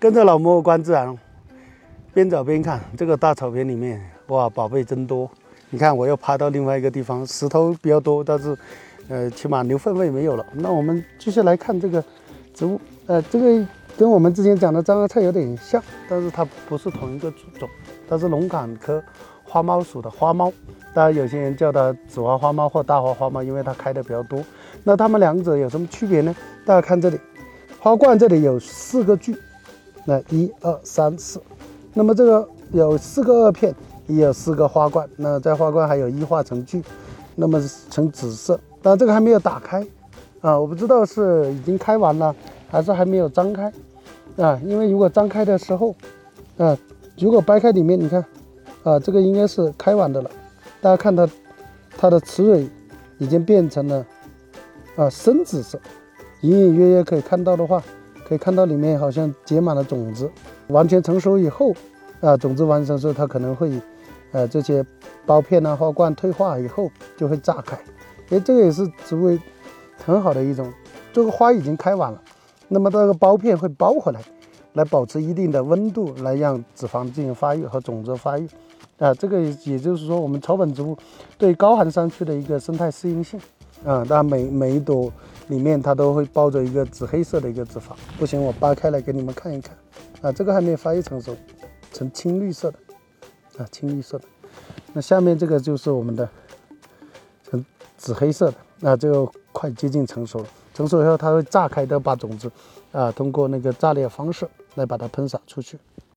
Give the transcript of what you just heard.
跟着老莫观自然，边走边看这个大草坪里面，哇，宝贝真多。你看，我又爬到另外一个地方，石头比较多，但是，呃，起码牛粪味没有了。那我们继续来看这个植物，呃，这个跟我们之前讲的张芽菜有点像，但是它不是同一个种，它是龙坎科花猫属的花猫。当然，有些人叫它紫花花猫或大花花猫，因为它开的比较多。那它们两者有什么区别呢？大家看这里，花冠这里有四个距。那一二三四，那么这个有四个萼片，也有四个花冠。那在花冠还有一化成聚，那么呈紫色。但这个还没有打开啊，我不知道是已经开完了，还是还没有张开啊。因为如果张开的时候，啊，如果掰开里面，你看啊，这个应该是开完的了。大家看它，它的雌蕊已经变成了啊深紫色，隐隐约约可以看到的话。可以看到里面好像结满了种子，完全成熟以后，啊，种子完成时候它可能会，呃，这些苞片啊、花冠退化以后就会炸开，哎，这个也是植物很好的一种。这个花已经开完了，那么这个苞片会包回来，来保持一定的温度，来让脂肪进行发育和种子发育，啊，这个也就是说我们草本植物对高寒山区的一个生态适应性。啊，但每每一朵里面它都会包着一个紫黑色的一个脂肪。不行，我扒开来给你们看一看。啊，这个还没有发育成熟，呈青绿色的，啊，青绿色的。那下面这个就是我们的呈紫黑色的，那就快接近成熟了。成熟以后它会炸开的，把种子啊通过那个炸裂方式来把它喷洒出去。